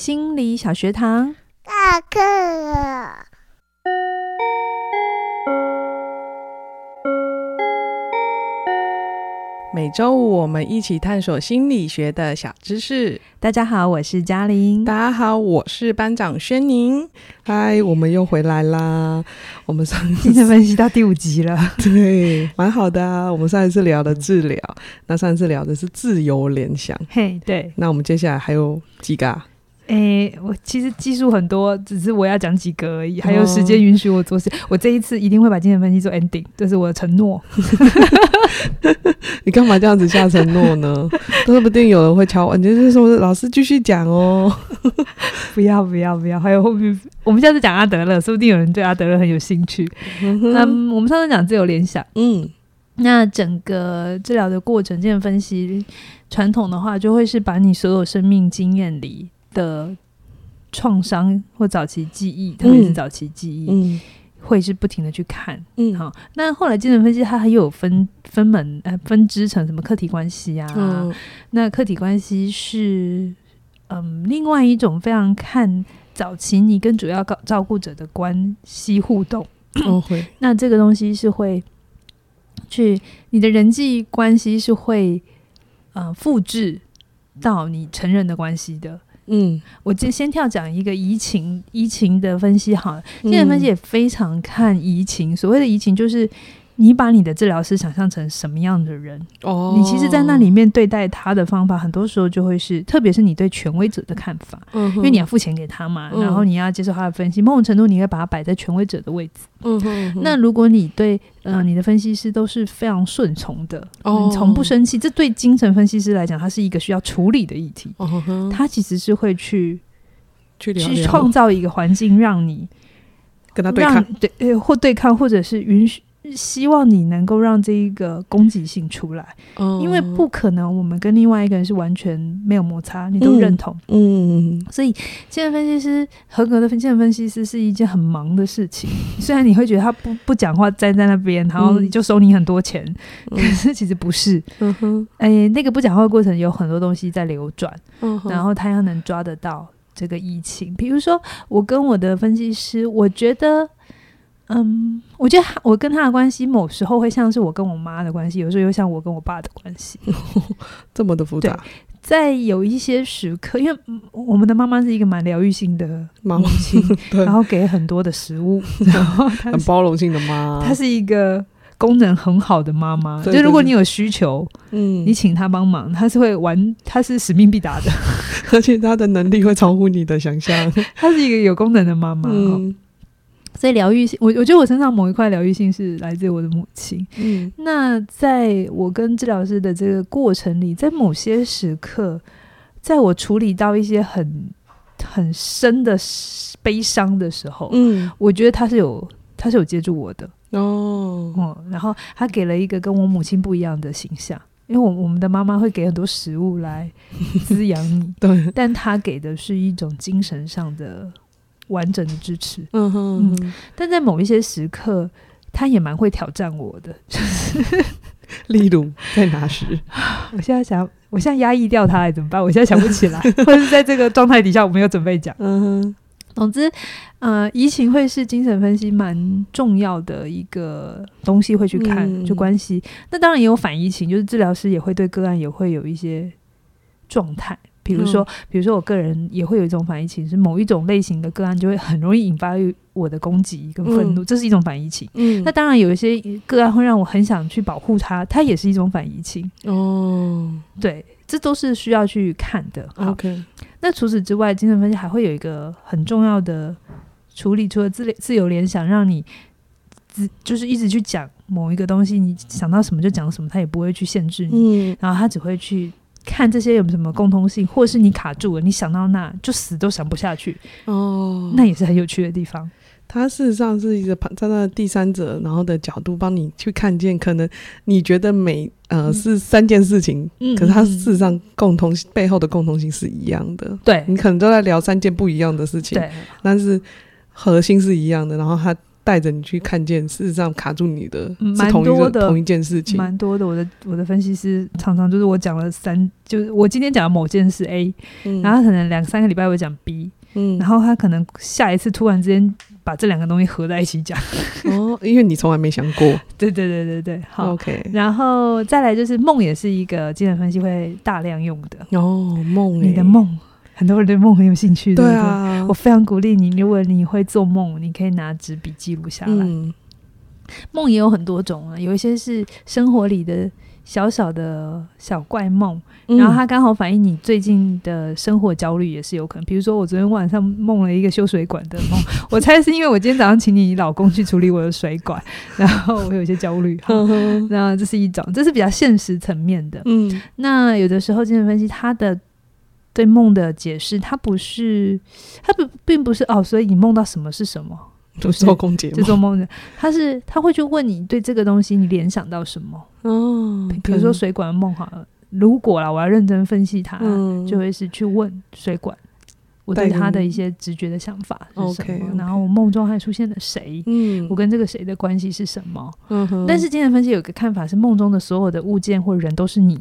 心理小学堂，下课了。每周五我们一起探索心理学的小知识。大家好，我是嘉玲。大家好，我是班长轩宁。嗨，我们又回来啦！我们上一次精神分析到第五集了，对，蛮好的啊。我们上一次聊的治疗，那上一次聊的是自由联想。嘿，对。那我们接下来还有几个啊？诶、欸，我其实技术很多，只是我要讲几个而已。还有时间允许我做事，哦、我这一次一定会把精神分析做 ending，这是我的承诺。你干嘛这样子下承诺呢？说不定有人会敲碗，就是说老师继续讲哦。不要不要不要！还有后面，我们下次讲阿德勒，说不定有人对阿德勒很有兴趣。那，嗯，我们上次讲自由联想，嗯，那整个治疗的过程，精神分析传统的话，就会是把你所有生命经验里。的创伤或早期记忆，特别是早期记忆，嗯、会是不停的去看。嗯，好。那后来精神分析它还有分分门呃分支成什么客体关系啊？嗯、那客体关系是嗯另外一种非常看早期你跟主要照照顾者的关系互动。哦、会 那这个东西是会去你的人际关系是会呃复制到你成人的关系的。嗯，我就先跳讲一个移情移情的分析好了，精神分析也非常看移情。所谓的移情，就是你把你的治疗师想象成什么样的人？哦，你其实，在那里面对待他的方法，很多时候就会是，特别是你对权威者的看法，嗯，因为你要付钱给他嘛，然后你要接受他的分析，某种程度你会把他摆在权威者的位置，嗯哼，那如果你对呃你的分析师都是非常顺从的，哦，你从不生气，这对精神分析师来讲，它是一个需要处理的议题，哦，他其实是会去去去创造一个环境，让你跟他对抗，对，呃，或对抗，或者是允许。希望你能够让这一个攻击性出来，嗯，因为不可能我们跟另外一个人是完全没有摩擦，你都认同，嗯，嗯，所以精神分析师合格的精神分析师是一件很忙的事情。虽然你会觉得他不不讲话，站在那边，然后你就收你很多钱，嗯，可是其实不是，嗯哼，哎，那个不讲话的过程有很多东西在流转，嗯，然后他要能抓得到这个疫情。比如说，我跟我的分析师，我觉得。嗯，我觉得我跟他的关系，某时候会像是我跟我妈的关系，有时候又像我跟我爸的关系，这么的复杂。在有一些时刻，因为我们的妈妈是一个蛮疗愈性的母亲，妈妈然后给很多的食物，然后很包容性的妈，她是一个功能很好的妈妈。就如果你有需求，嗯，你请她帮忙，她是会玩，她是使命必达的，而且她的能力会超乎你的想象。她是一个有功能的妈妈。嗯所以疗愈性，我我觉得我身上某一块疗愈性是来自我的母亲。嗯，那在我跟治疗师的这个过程里，在某些时刻，在我处理到一些很很深的悲伤的时候，嗯，我觉得他是有他是有接住我的哦，嗯，然后他给了一个跟我母亲不一样的形象，因为我我们的妈妈会给很多食物来滋养你，对，但他给的是一种精神上的。完整的支持，嗯哼，嗯，但在某一些时刻，他也蛮会挑战我的，就是例如在哪时？我现在想，我现在压抑掉他，还怎么办？我现在想不起来，或者是在这个状态底下，我没有准备讲。嗯哼，总之，呃，移情会是精神分析蛮重要的一个东西，会去看、嗯、就关系。那当然也有反移情，就是治疗师也会对个案也会有一些状态。比如说，比如说，我个人也会有一种反移情，是某一种类型的个案就会很容易引发我的攻击跟愤怒，嗯、这是一种反移情。嗯，那当然有一些个案会让我很想去保护他，它也是一种反移情。哦，对，这都是需要去看的。OK，那除此之外，精神分析还会有一个很重要的处理，除了自自由联想，让你自就是一直去讲某一个东西，你想到什么就讲什么，他也不会去限制你，嗯、然后他只会去。看这些有什么共通性，或是你卡住了，你想到那就死都想不下去哦，那也是很有趣的地方。他事实上是一个站在第三者，然后的角度帮你去看见，可能你觉得每呃是三件事情，嗯、可是他事实上共同背后的共同性是一样的。对，你可能都在聊三件不一样的事情，对，但是核心是一样的。然后他。带着你去看见，事实上卡住你的蛮多的同一件事情，蛮多的。我的我的分析师常常就是我讲了三，就是我今天讲的某件事 A，、嗯、然后可能两三个礼拜会讲 B，嗯，然后他可能下一次突然之间把这两个东西合在一起讲。哦，因为你从来没想过。对对对对对，好，OK。然后再来就是梦也是一个精神分析会大量用的哦，梦，你的梦。很多人对梦很有兴趣，对啊，对对，我非常鼓励你。如果你会做梦，你可以拿纸笔记录下来。梦、嗯、也有很多种啊，有一些是生活里的小小的小怪梦，嗯、然后它刚好反映你最近的生活焦虑，也是有可能。比如说，我昨天晚上梦了一个修水管的梦，我猜是因为我今天早上请你老公去处理我的水管，然后我有一些焦虑。那这是一种，这是比较现实层面的。嗯，那有的时候精神分析它的。对梦的解释，它不是，它不并不是哦，所以你梦到什么是什么，就 做空姐，就做梦的。他是他会去问你对这个东西你联想到什么哦，比如说水管的梦好了，如果啦，我要认真分析它，嗯、就会是去问水管，我对他的一些直觉的想法是什么，okay, okay. 然后我梦中还出现了谁，嗯，我跟这个谁的关系是什么，嗯哼。但是精神分析有个看法是，梦中的所有的物件或人都是你。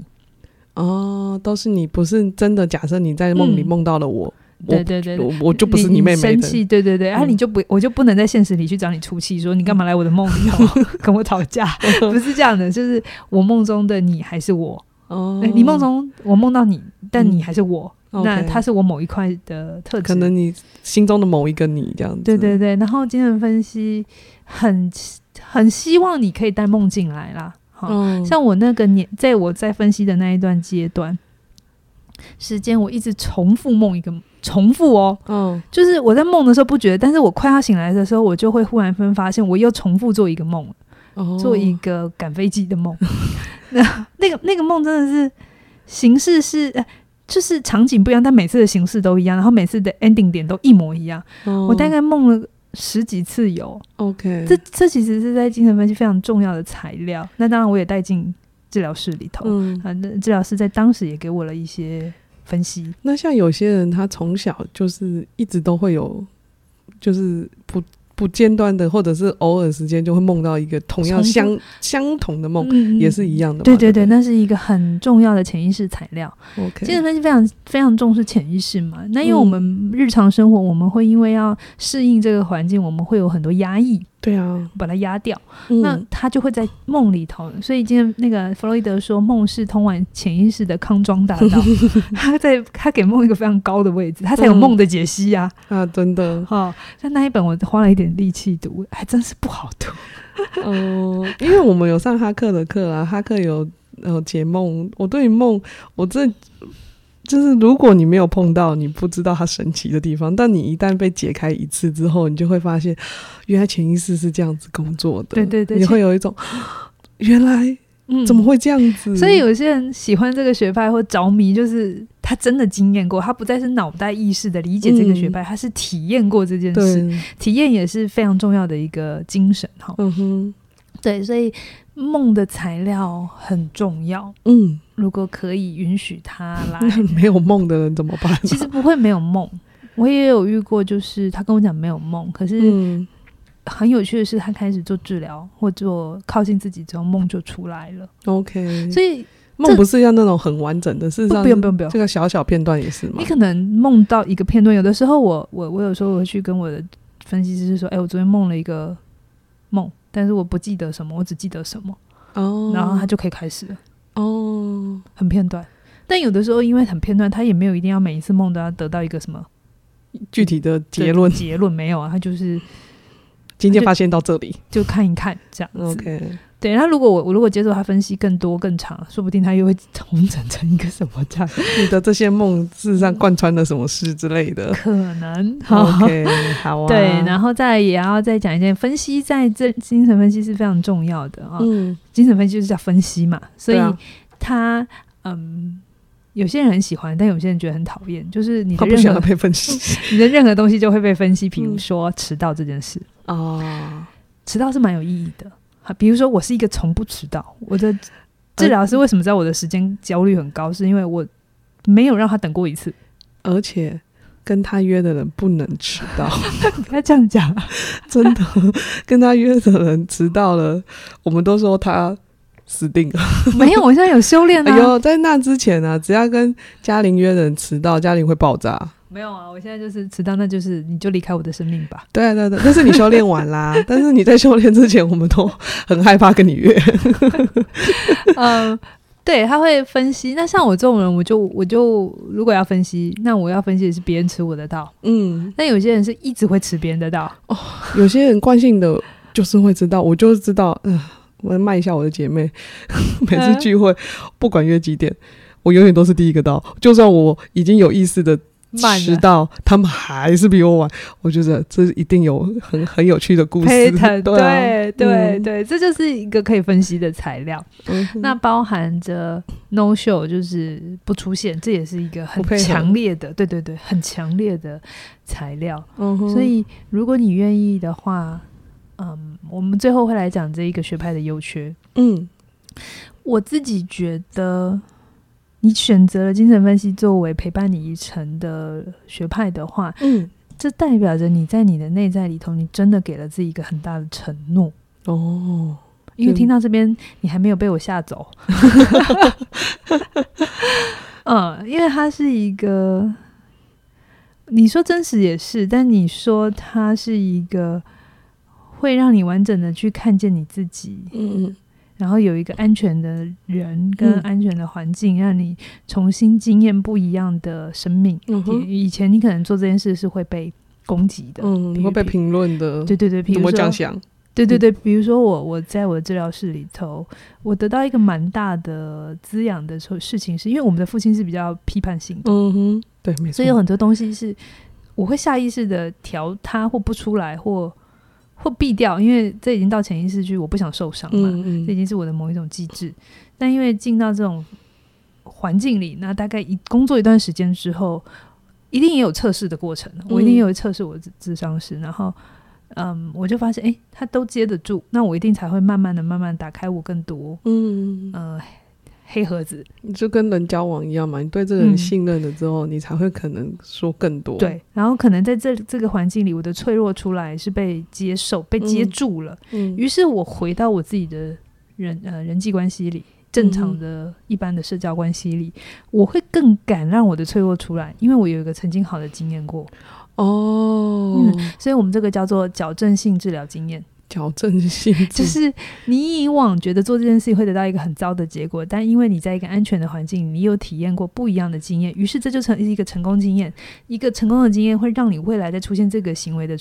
哦，都是你，不是真的。假设你在梦里梦到了我，嗯、对对对，我我就不是你妹妹的。生气，对对对，然、啊，你就不，我就不能在现实里去找你出气，说你干嘛来我的梦里 跟我吵架？不是这样的，就是我梦中的你还是我。哦，你梦中我梦到你，但你还是我，嗯、那他是我某一块的特质，可能你心中的某一个你这样子。对对对，然后精神分析很很希望你可以带梦进来啦。嗯，像我那个年，在我在分析的那一段阶段时间，我一直重复梦一个重复哦，嗯，就是我在梦的时候不觉得，但是我快要醒来的时候，我就会忽然分发现我又重复做一个梦，哦，做一个赶飞机的梦。那那个那个梦真的是形式是，就是场景不一样，但每次的形式都一样，然后每次的 ending 点都一模一样。哦，我大概梦了。十几次有，OK，这这其实是在精神分析非常重要的材料。那当然，我也带进治疗室里头，嗯，反正治疗师在当时也给我了一些分析。那像有些人，他从小就是一直都会有，就是不。不间断的，或者是偶尔时间就会梦到一个同样相相同的梦，嗯、也是一样的。对对对，那是一个很重要的潜意识材料。OK，精神分析非常非常重视潜意识嘛。那因为我们日常生活，我们会因为要适应这个环境，我们会有很多压抑。对啊，把它压掉，嗯、那他就会在梦里头。所以今天那个弗洛伊德说，梦是通往潜意识的康庄大道。他在他给梦一个非常高的位置，他才有梦的解析呀、啊嗯。啊，真的哈。但那一本我花了一点力气读，还真是不好读。嗯，因为我们有上哈克的课啊，哈克有呃解梦。我对梦，我这。就是如果你没有碰到，你不知道它神奇的地方。但你一旦被解开一次之后，你就会发现，原来潜意识是这样子工作的。对对对，你会有一种原来怎么会这样子？嗯，所以有些人喜欢这个学派或着迷，就是他真的经验过，他不再是脑袋意识的理解这个学派，嗯，他是体验过这件事。体验也是非常重要的一个精神哈。嗯哼，对，所以。梦的材料很重要，嗯，如果可以允许他来，没有梦的人怎么办？其实不会没有梦，我也有遇过，就是他跟我讲没有梦，可是很有趣的是，他开始做治疗或做靠近自己之后，梦就出来了。OK，所以梦不是要那种很完整的，事实上不用不用不用，这个小小片段也是嘛？你可能梦到一个片段，有的时候我我我有时候我会去跟我的分析师说，哎，我昨天梦了一个梦。但是我不记得什么，我只记得什么，哦，然后他就可以开始了，哦，很片段。但有的时候因为很片段，他也没有一定要每一次梦都要得到一个什么具体的结论，结论没有啊，他就是今天发现到这里就，就看一看这样子。OK。对，那如果我我如果接受他分析更多更长，说不定他又会重整成一个什么这样？你的这些梦 事实上贯穿了什么事之类的？可能。OK，好啊。对，然后再也要再讲一件分析，在这精神分析是非常重要的啊。嗯，精神分析就是叫分析嘛，所以他嗯，有些人很喜欢，但有些人觉得很讨厌，就是你的任何被分析，你的任何东西就会被分析。比如说迟到这件事哦，迟到是蛮有意义的。比如说，我是一个从不迟到。我的 治疗师为什么知道我的时间焦虑很高？是因为我没有让他等过一次，而且跟他约的人不能迟到，不要这样讲，真的，跟他约的人迟到了，我们都说他死定了。没有，我现在有修炼啊。有在那之前啊，只要跟嘉玲约的人迟到，嘉玲会爆炸。没有啊，我现在就是迟到，那就是你就离开我的生命吧。对啊，对啊，但是你修炼完啦，但是你在修炼之前，我们都很害怕跟你约。嗯。对，他会分析。那像我这种人，我就我就如果要分析，那我要分析的是别人吃我的到。嗯，但有些人是一直会吃别人的到。哦，有些人惯性的就是会知道，我就是知道。嗯、呃，我要卖一下我的姐妹，每次聚会、嗯、不管约几点，我永远都是第一个到，就算我已经有意识的。迟到，他们还是比我晚。我觉得这一定有很很有趣的故事。对对、啊、对、嗯、对，这就是一个可以分析的材料。嗯、那包含着 no show，就是不出现，这也是一个很强烈的，对对对，很强烈的材料。嗯、所以如果你愿意的话，嗯，我们最后会来讲这一个学派的优缺。嗯，我自己觉得。你选择了精神分析作为陪伴你一程的学派的话，嗯，这代表着你在你的内在里头，你真的给了自己一个很大的承诺哦。因为听到这边，你还没有被我吓走，嗯，因为它是一个，你说真实也是，但你说它是一个会让你完整的去看见你自己，嗯。然后有一个安全的人跟安全的环境，嗯、让你重新经验不一样的生命。嗯、以前你可能做这件事是会被攻击的，嗯，会被评论的。对对对，比如说这样想。对对对，比如说我我在我的治疗室里头，我得到一个蛮大的滋养的事情，是因为我们的父亲是比较批判性的。嗯哼，对，没错。所以有很多东西是我会下意识的调他或不出来或。或避掉，因为这已经到潜意识去，我不想受伤嘛，嗯嗯，这已经是我的某一种机制。但因为进到这种环境里，那大概一工作一段时间之后，一定也有测试的过程。我一定也有测试我的智商师，然后，嗯，我就发现，哎，他都接得住，那我一定才会慢慢的、慢慢打开我更多，嗯呃。黑盒子，你就跟人交往一样嘛，你对这个人信任了之后，嗯、你才会可能说更多。对，然后可能在这这个环境里，我的脆弱出来是被接受、被接住了。嗯，于是我回到我自己的人呃人际关系里，正常的一般的社交关系里，嗯、我会更敢让我的脆弱出来，因为我有一个曾经好的经验过。哦，嗯，所以我们这个叫做矫正性治疗经验。矫正性就是你以往觉得做这件事情会得到一个很糟的结果，但因为你在一个安全的环境，你有体验过不一样的经验，于是这就成一个成功经验。一个成功的经验会让你未来再出现这个行为的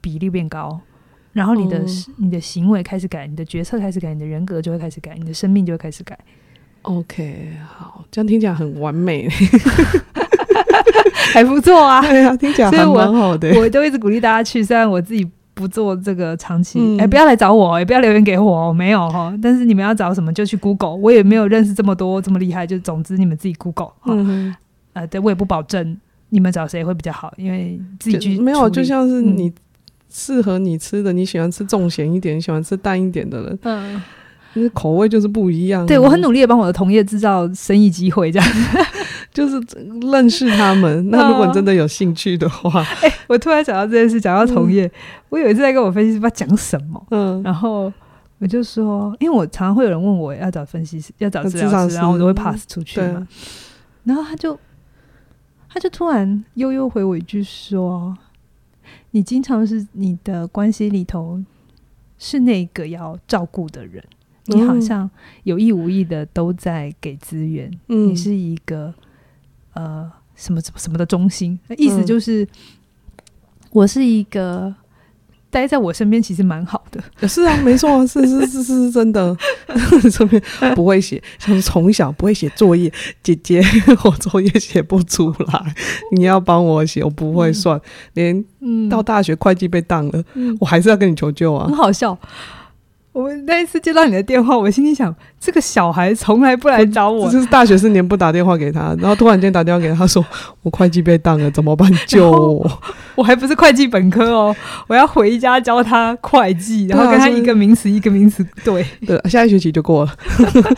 比例变高，然后你的、哦、你的行为开始改，你的决策开始改，你的人格就会开始改，你的生命就会开始改。OK，好，这样听起来很完美，还不错啊。对啊，听起来还蛮好的。我都一直鼓励大家去，虽然我自己。不做这个长期，哎、嗯欸，不要来找我，也不要留言给我，没有哈。但是你们要找什么就去 Google，我也没有认识这么多这么厉害，就总之你们自己 Google 哈。嗯，呃，对我也不保证你们找谁会比较好，因为自己去没有，就像是你适合你吃的，你喜欢吃重咸一点，你喜欢吃淡一点的人，嗯，那口味就是不一样。对我很努力的帮我的同业制造生意机会，这样。就是认识他们。那如果你真的有兴趣的话，哎、欸，我突然想到这件事，讲到同业，嗯、我有一次在跟我分析师不知道讲什么，嗯，然后我就说，因为我常常会有人问我要找分析师，要找治疗师，然后我都会 pass 出去嘛。然后他就他就突然悠悠回我一句说：“你经常是你的关系里头是那个要照顾的人，嗯、你好像有意无意的都在给资源，嗯、你是一个。”呃，什么什么的中心，意思就是、嗯、我是一个待在我身边其实蛮好的。是啊，没错啊，是是是是真的。这 边不会写，像从小不会写作业，姐姐我作业写不出来，你要帮我写，我不会算，嗯、连到大学会计被当了，嗯、我还是要跟你求救啊，很好笑。我那一次接到你的电话，我心里想，这个小孩从来不来找我。就是大学四年不打电话给他，然后突然间打电话给他，说我会计被当了，怎么办？救我！我还不是会计本科哦，我要回家教他会计，然后跟他一个名词一个名词对。对，下一学期就过了。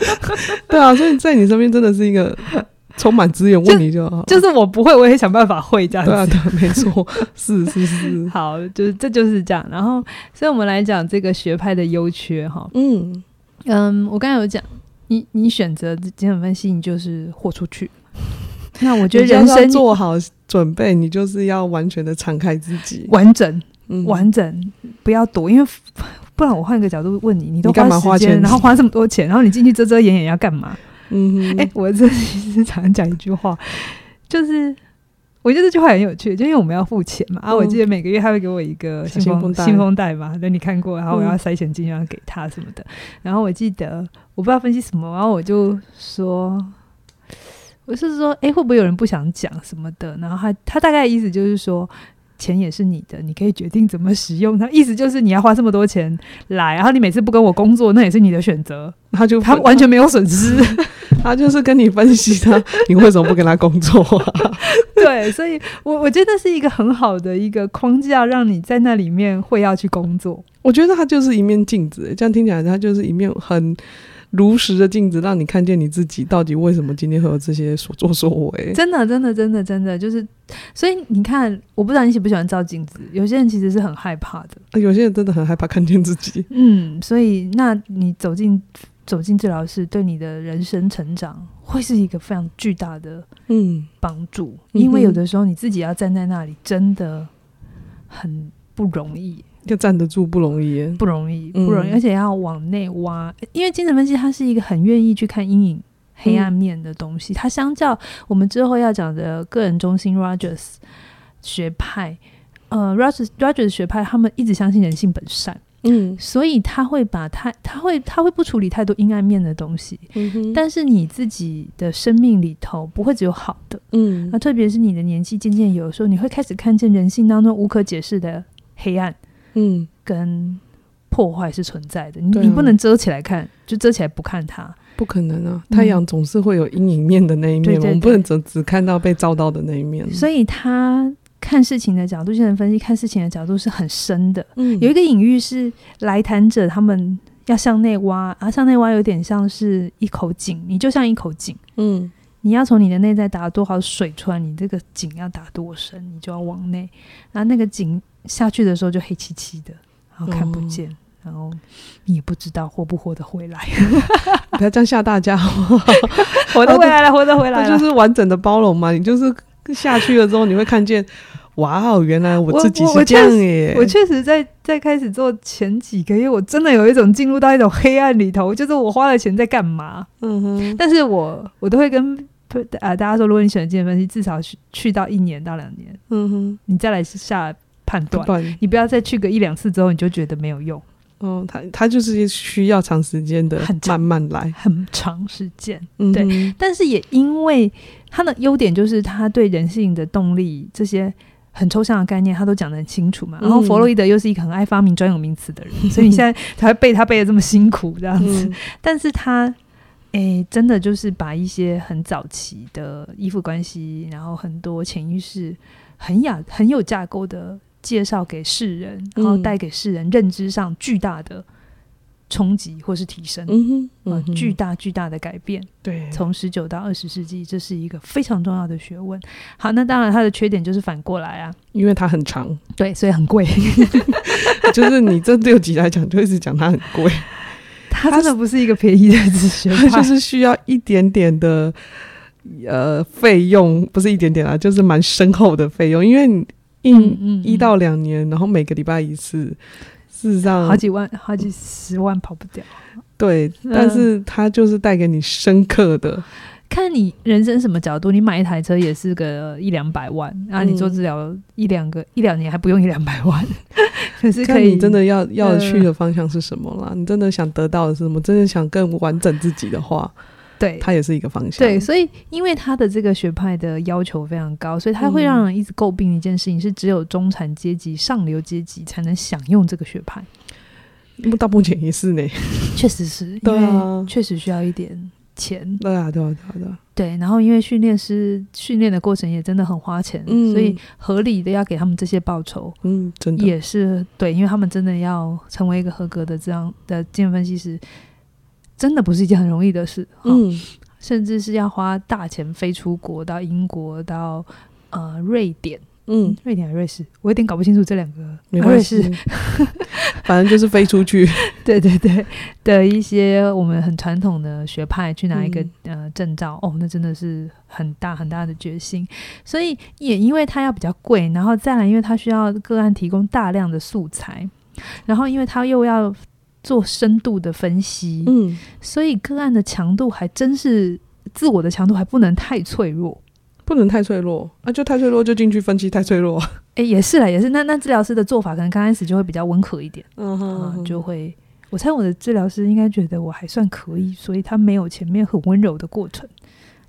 对啊，所以在你身边真的是一个充满资源问你就好。就是我不会，我也想办法会这样子。对啊，对，没错，是是是。好，就是这就是这样。然后，所以我们来讲这个学派的优缺哈。嗯嗯，我刚才有讲，你你选择精神分析，你就是豁出去。那我觉得人生做好准备，你就是要完全的敞开自己，完整，嗯、完整，不要躲，因为不然我换一个角度问你，你都花时间，然后花这么多钱，然后你进去遮遮掩掩要干嘛？嗯，哎、欸，我这其实常讲一句话，就是我觉得这句话很有趣，就因为我们要付钱嘛。嗯、啊，我记得每个月他会给我一个信封信封袋嘛，等你看过，然后我要塞钱进去，要给他什么的。然后我记得我不知道分析什么，然后我就说。我是说，哎、欸，会不会有人不想讲什么的？然后他他大概意思就是说，钱也是你的，你可以决定怎么使用。它意思就是你要花这么多钱来，然后你每次不跟我工作，那也是你的选择。他就他完全没有损失，他就是跟你分析他，你为什么不跟他工作啊？对，所以我我觉得是一个很好的一个框架，让你在那里面会要去工作。我觉得它就是一面镜子，这样听起来，它就是一面很。如实的镜子，让你看见你自己到底为什么今天会有这些所作所为。真的，真的，真的，真的，就是，所以你看，我不知道你喜不喜欢照镜子。有些人其实是很害怕的，有些人真的很害怕看见自己。嗯，所以那你走进走进治疗室，对你的人生成长会是一个非常巨大的嗯帮助，嗯、因为有的时候你自己要站在那里，真的很不容易。要站得住不容易，不容易，不容易，嗯、而且要往内挖。因为精神分析它是一个很愿意去看阴影、黑暗面的东西。嗯、它相较我们之后要讲的个人中心 Rogers 学派，呃，Rogers Rogers 学派，他们一直相信人性本善，嗯，所以他会把他，他会，他会不处理太多阴暗面的东西。嗯哼，但是你自己的生命里头不会只有好的，嗯，那特别是你的年纪渐渐有的时候，你会开始看见人性当中无可解释的黑暗。嗯，跟破坏是存在的，你、啊、你不能遮起来看，就遮起来不看它，不可能啊！太阳总是会有阴影面的那一面，嗯、我们不能只只看到被照到的那一面。所以他看事情的角度，精神分析看事情的角度是很深的。嗯，有一个隐喻是来谈者他们要向内挖，啊，向内挖有点像是一口井，你就像一口井，嗯，你要从你的内在打多少水出来，你这个井要打多深，你就要往内，然后那个井。下去的时候就黑漆漆的，然后看不见，嗯、然后你也不知道活不活得回来。不要这样吓大家，活得回来了，活得回来了，就是完整的包容嘛。你就是下去了之后，你会看见，哇哦，原来我自己是这样耶！我确实在在开始做前几个月，我真的有一种进入到一种黑暗里头，就是我花了钱在干嘛？嗯哼。但是我我都会跟啊大家说，如果你选的精神分析，至少去去到一年到两年，嗯哼，你再来下。判断，你不要再去个一两次之后，你就觉得没有用。哦，他他就是需要长时间的，很慢慢来，很长时间。嗯、对，但是也因为他的优点就是他对人性的动力这些很抽象的概念，他都讲得很清楚嘛。然后弗洛伊德又是一个很爱发明专有名词的人，嗯、所以你现在才会背他背的这么辛苦这样子。嗯、但是他，诶、欸，真的就是把一些很早期的依附关系，然后很多潜意识很雅很有架构的。介绍给世人，然后带给世人认知上巨大的冲击或是提升，嗯哼，嗯哼，巨大巨大的改变。对，从十九到二十世纪，这是一个非常重要的学问。好，那当然它的缺点就是反过来啊，因为它很长，对，所以很贵。就是你这六集来讲，就一直讲它很贵。它真的不是一个便宜的自学，它就是需要一点点的呃费用，不是一点点啊，就是蛮深厚的费用，因为你。嗯嗯，一到两年，然后每个礼拜一次，事实上好几万、好几十万跑不掉。对，但是它就是带给你深刻的。看你人生什么角度，你买一台车也是个一两百万，然后你做治疗一两个一两年还不用一两百万。可是可以，你真的要要去的方向是什么啦？你真的想得到的是什么？真的想更完整自己的话。对，它也是一个方向。对，所以因为他的这个学派的要求非常高，所以他会让人一直诟病一件事情：是只有中产阶级、上流阶级才能享用这个学派。到目前也是呢，确实是，对啊，确实需要一点钱。对啊，对啊，对啊，对。然后因为训练师训练的过程也真的很花钱，嗯，所以合理的要给他们这些报酬，嗯，真的也是对，因为他们真的要成为一个合格的这样的精神分析师。真的不是一件很容易的事。嗯，甚至是要花大钱飞出国到英国到呃瑞典。嗯，瑞典还是瑞士，我有点搞不清楚这两个。没关系，瑞士 反正就是飞出去。对对对，的一些我们很传统的学派去拿一个、嗯、呃证照，哦，那真的是很大很大的决心。所以也因为它要比较贵，然后再来因为它需要个案提供大量的素材，然后因为它又要做深度的分析，嗯，所以个案的强度还真是自我的强度还不能太脆弱。不能太脆弱啊！就太脆弱就进去分析太脆弱。哎、欸，也是啦，也是。那那治疗师的做法可能刚开始就会比较温和一点，嗯就会。我猜我的治疗师应该觉得我还算可以，所以他没有前面很温柔的过程，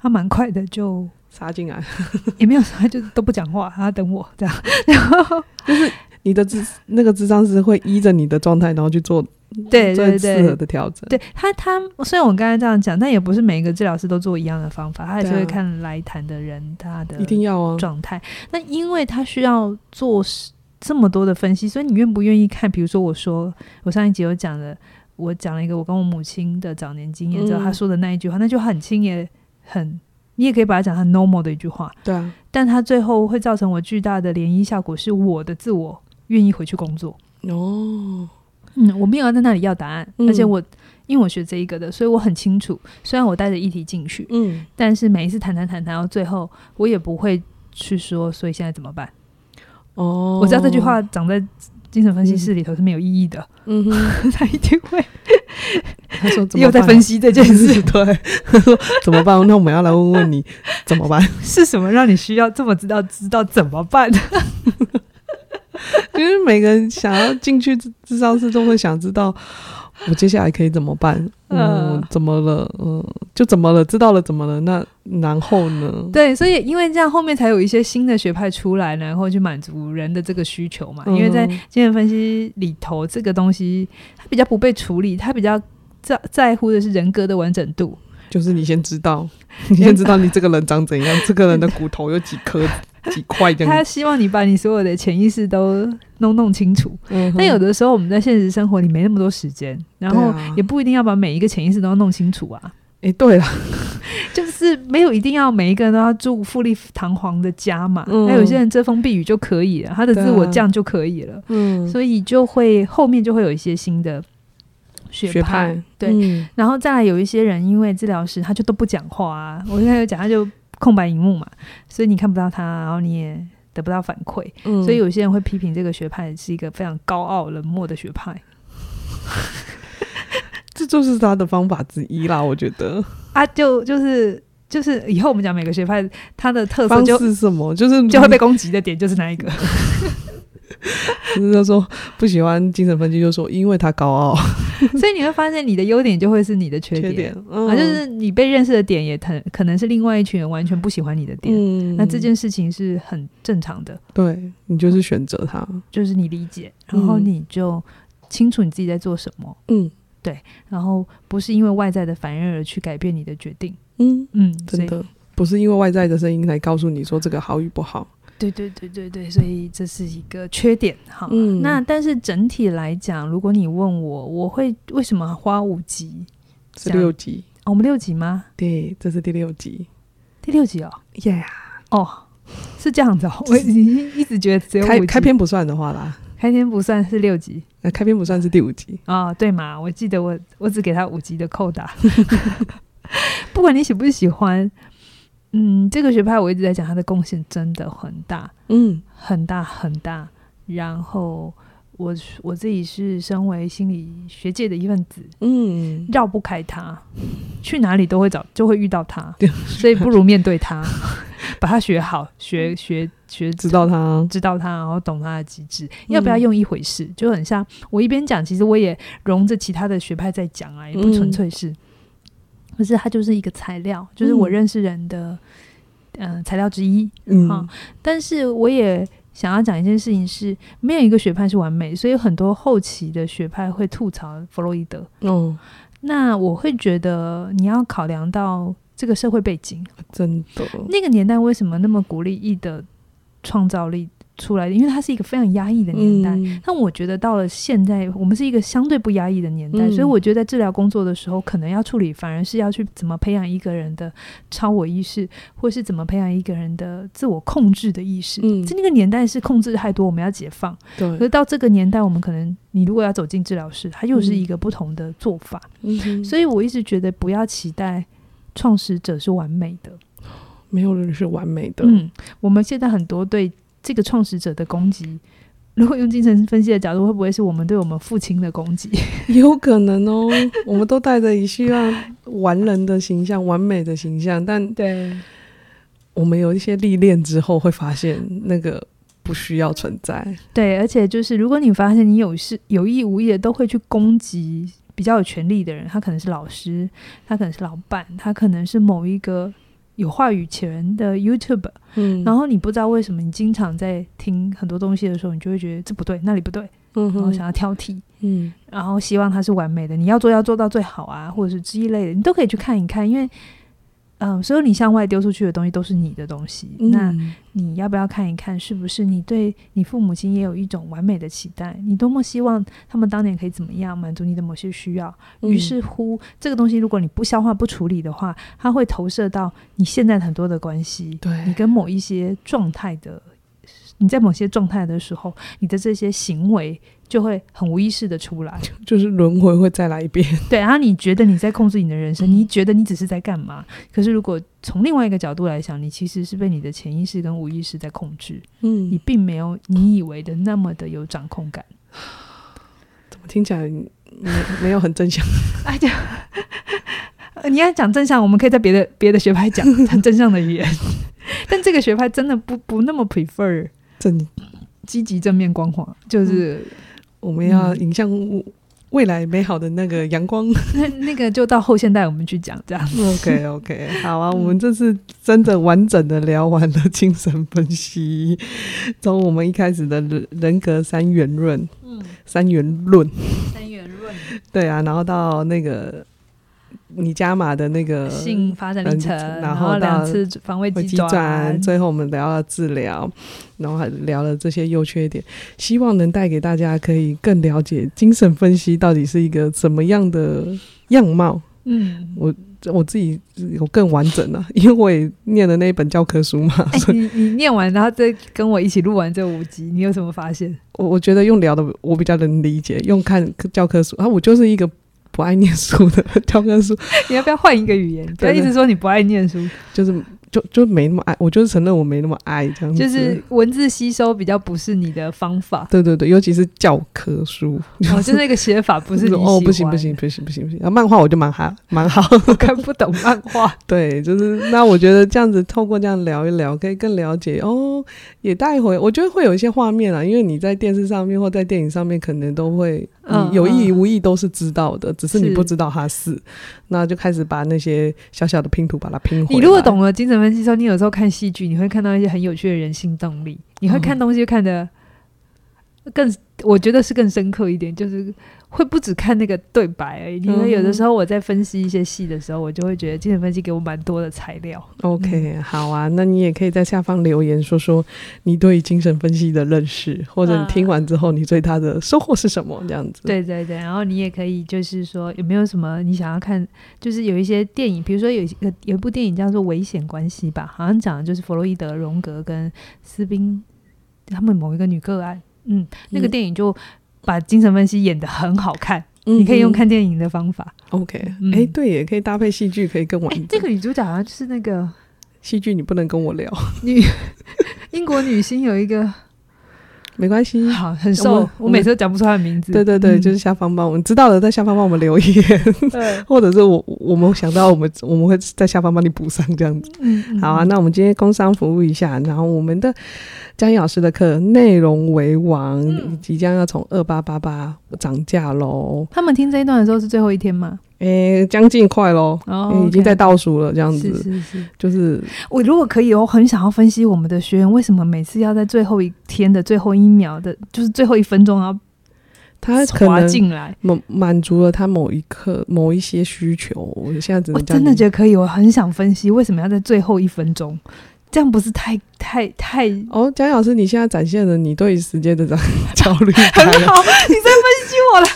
他蛮快的就杀进来，也没有杀，就都不讲话，他等我这样。然后就是你的智那个智商是会依着你的状态，然后去做。对对对，适合的调整。对他，他虽然我刚才这样讲，但也不是每一个治疗师都做一样的方法，他还是会看来谈的人他的一定要状态。那因为他需要做这么多的分析，所以你愿不愿意看？比如说，我说我上一集有讲的，我讲了一个我跟我母亲的早年经验之后，他说的那一句话，那就很轻也很，你也可以把它讲成 normal 的一句话。对啊，但它最后会造成我巨大的涟漪效果，是我的自我愿意回去工作。哦。嗯，我没有要在那里要答案，嗯、而且我因为我学这一个的，所以我很清楚。虽然我带着议题进去，嗯，但是每一次谈谈谈谈到最后，我也不会去说，所以现在怎么办？哦，我知道这句话长在精神分析室里头是没有意义的。嗯哼，他一定会他说又在分析这件事，对，他 说怎么办？那我们要来问问你怎么办？是什么让你需要这么知道知道怎么办？因为每个人想要进去智商室，都会想知道我接下来可以怎么办？嗯，怎么了？嗯，就怎么了？知道了怎么了？那然后呢？对，所以因为这样，后面才有一些新的学派出来，然后去满足人的这个需求嘛。因为在精神分析里头，这个东西它比较不被处理，它比较在在乎的是人格的完整度。就是你先知道，你先知道你这个人长怎样，这个人的骨头有几颗。几块这样，他希望你把你所有的潜意识都弄弄清楚。嗯，但有的时候我们在现实生活里没那么多时间，然后也不一定要把每一个潜意识都要弄清楚啊。哎、欸，对了，就是没有一定要每一个人都要住富丽堂皇的家嘛。那、嗯、有些人遮风避雨就可以了，他的自我这样就可以了。嗯，所以就会后面就会有一些新的学派。学派对、嗯，然后再来有一些人，因为治疗师他就都不讲话啊。我刚才有讲，他就。空白荧幕嘛，所以你看不到他，然后你也得不到反馈，嗯，所以有些人会批评这个学派是一个非常高傲冷漠的学派，这就是他的方法之一啦，我觉得。啊，就就是就是以后我们讲每个学派它的特色就是什么，就是就会被攻击的点就是哪一个。就是他说不喜欢精神分析，就说因为他高傲，所以你会发现你的优点就会是你的缺点，缺点嗯、啊，就是你被认识的点也可可能是另外一群人完全不喜欢你的点，嗯，那这件事情是很正常的，对，你就是选择他，就是你理解，然后你就清楚你自己在做什么，嗯，对，然后不是因为外在的反应而去改变你的决定，嗯嗯，真的。不是因为外在的声音来告诉你说这个好与不好。对对对对对，所以这是一个缺点哈、嗯。那但是整体来讲，如果你问我，我会为什么花五集？是六集、哦？我们六集吗？对，这是第六集。第六集哦，Yeah，哦，是这样子哦。我已经一直觉得只有五。开开篇不算的话啦，开篇不算是六集，那开篇不算是第五集啊、哦？对嘛？我记得我我只给他五集的扣打，不管你喜不喜欢。嗯，这个学派我一直在讲，他的贡献真的很大，嗯，很大很大。然后我我自己是身为心理学界的一份子，嗯，绕不开他，去哪里都会找，就会遇到它，所以不如面对他，把它学好，学学学，知道他，知道他，然后懂他的机制，要不要用一回事，就很像我一边讲，其实我也融着其他的学派在讲啊，也不纯粹是。可是它就是一个材料，就是我认识人的嗯、呃、材料之一，嗯、啊，但是我也想要讲一件事情是，没有一个学派是完美，所以很多后期的学派会吐槽弗洛伊德。哦，那我会觉得你要考量到这个社会背景，真的，那个年代为什么那么鼓励异的创造力？出来的，因为它是一个非常压抑的年代。嗯、但我觉得到了现在，我们是一个相对不压抑的年代，嗯、所以我觉得在治疗工作的时候，可能要处理，反而是要去怎么培养一个人的超我意识，或是怎么培养一个人的自我控制的意识。嗯，在那个年代是控制太多，我们要解放。对，可是到这个年代，我们可能你如果要走进治疗室，它又是一个不同的做法。嗯，所以我一直觉得不要期待创始者是完美的。没有人是完美的。嗯，我们现在很多对这个创始者的攻击，如果用精神分析的角度，会不会是我们对我们父亲的攻击？有可能哦。我们都带着希望完人的形象、完美的形象，但对我们有一些历练之后，会发现那个不需要存在。对，而且就是如果你发现你有事有意无意的都会去攻击比较有权力的人，他可能是老师，他可能是老板，他可能是某一个。有话语权的 YouTube，嗯，然后你不知道为什么，你经常在听很多东西的时候，你就会觉得这不对，那里不对，嗯，然后想要挑剔，嗯，然后希望它是完美的，你要做要做到最好啊，或者是这一类的，你都可以去看一看，因为。嗯，所有你向外丢出去的东西都是你的东西。嗯、那你要不要看一看，是不是你对你父母亲也有一种完美的期待？你多么希望他们当年可以怎么样满足你的某些需要？于、嗯、是乎，这个东西如果你不消化、不处理的话，它会投射到你现在很多的关系。对，你跟某一些状态的，你在某些状态的时候，你的这些行为。就会很无意识的出来，就是轮回会再来一遍。对，然后你觉得你在控制你的人生，嗯、你觉得你只是在干嘛？可是如果从另外一个角度来想，你其实是被你的潜意识跟无意识在控制。嗯，你并没有你以为的那么的有掌控感。怎么听起来没没有很正向？哎呀，你要讲正向，我们可以在别的别的学派讲很正向的语言，但这个学派真的不不那么 prefer 正积极正面光环，就是。嗯我们要迎向未来美好的那个阳光，那那个就到后现代我们去讲这样。OK OK，好啊，我们这次真的完整的聊完了精神分析，从我们一开始的人人格三元论，嗯，三元论，三元论，对啊，然后到那个。你加码的那个性发展历程，然后两次防卫机转，最后我们聊了治疗，然后还聊了这些优缺点，希望能带给大家可以更了解精神分析到底是一个什么样的样貌。嗯，我我自己有更完整了，因为我也念了那一本教科书嘛。欸、你你念完，然后再跟我一起录完这五集，你有什么发现？我我觉得用聊的我比较能理解，用看教科书啊，我就是一个。不爱念书的教科 书，你要不要换一个语言？不要一直说你不爱念书，就是。就就没那么爱，我就是承认我没那么爱这样子。就是文字吸收比较不是你的方法。对对对，尤其是教科书，就是、哦，就那个写法不是你。哦，不行不行不行不行不行。啊，漫画我就蛮好蛮好，我 看不懂漫画。对，就是那我觉得这样子透过这样聊一聊，可以更了解哦，也带回。我觉得会有一些画面啊，因为你在电视上面或在电影上面，可能都会，你有意无意都是知道的，嗯嗯，只是你不知道它是。是那就开始把那些小小的拼图把它拼回来。你如果懂了精神分析之后，你有时候看戏剧，你会看到一些很有趣的人性动力，你会看东西看得更，我觉得是更深刻一点，就是。会不只看那个对白而已，因为有的时候我在分析一些戏的时候，我就会觉得精神分析给我蛮多的材料。OK，好啊，那你也可以在下方留言说说你对精神分析的认识，或者你听完之后你对他的收获是什么？这样子。对对对，然后你也可以就是说有没有什么你想要看，就是有一些电影，比如说有一个有一部电影叫做《危险关系》吧，好像讲的就是弗洛伊德、荣格跟斯宾他们某一个女个案，嗯，那个电影就。把精神分析演得很好看，你可以用看电影的方法。OK，哎、嗯欸，对，也可以搭配戏剧，可以更完整。这个女主角好像就是那个戏剧，你不能跟我聊。女 英国女星有一个。没关系，好，很瘦，我，我每次都讲不出他的名字。对对对，嗯、就是下方帮我们知道的，在下方帮我们留言，对。或者是我我们想到我们我们会在下方帮你补上这样子。嗯，嗯，好啊，那我们今天工商服务一下，然后我们的江一老师的课内容为王，嗯、即将要从二八八八涨价喽。他们听这一段的时候是最后一天吗？诶，将近快喽，哦，已经在倒数了，这样子，是是是，就是我如果可以，我很想要分析我们的学员为什么每次要在最后一天的最后一秒的，就是最后一分钟要他滑进来，满满足了他某一刻某一些需求。我现在只能我真的觉得可以，我很想分析为什么要在最后一分钟。这这样不是太太太哦？蒋老师，你现在展现了你对时间的这种焦虑，很好，你在分析我了，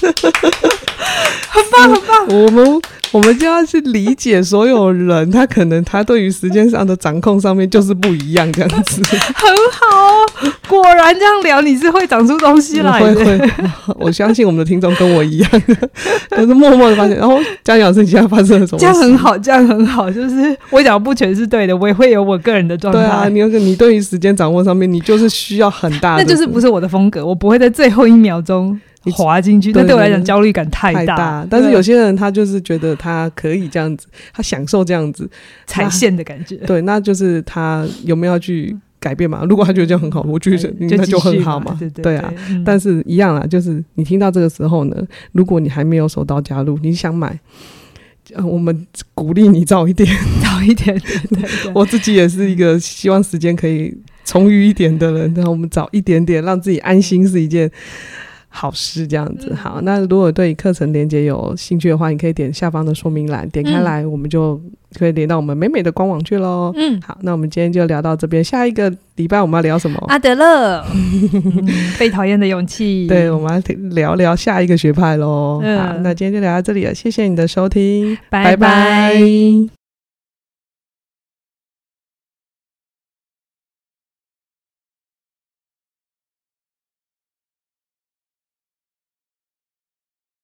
很棒很棒，我们。我们就要去理解所有人，他可能他对于时间上的掌控上面就是不一样，这样子。很好哦，果然这样聊你是会长出东西来的。会会，我相信我们的听众跟我一样，都是默默的发现。然后姜老师，你现在发生了什么？这样很好，这样很好，就是我讲不全是对的，我也会有我个人的状态。对啊，你有个你对于时间掌握上面，你就是需要很大的，那就是不是我的风格，我不会在最后一秒钟。你滑进去，那对我来讲焦虑感太大。但是有些人他就是觉得他可以这样子，他享受这样子踩线的感觉。对，那就是他有没有要去改变嘛？如果他觉得这样很好，我觉得 那就很好嘛。对对，对啊，嗯、但是一样啊，就是你听到这个时候呢，如果你还没有手到加入，你想买，呃，我们鼓励你早一点，早一点。对，对，对，我自己也是一个希望时间可以充裕一点的人，然后我们早一点点让自己安心是一件。好事这样子，好。那如果对课程连接有兴趣的话，你可以点下方的说明栏，点开来，我们就可以连到我们美美的官网去喽。嗯，好，那我们今天就聊到这边，下一个礼拜我们要聊什么？阿德勒，被讨厌的勇气。对，我们要聊聊下一个学派喽。嗯，好，那今天就聊到这里了，谢谢你的收听。拜拜。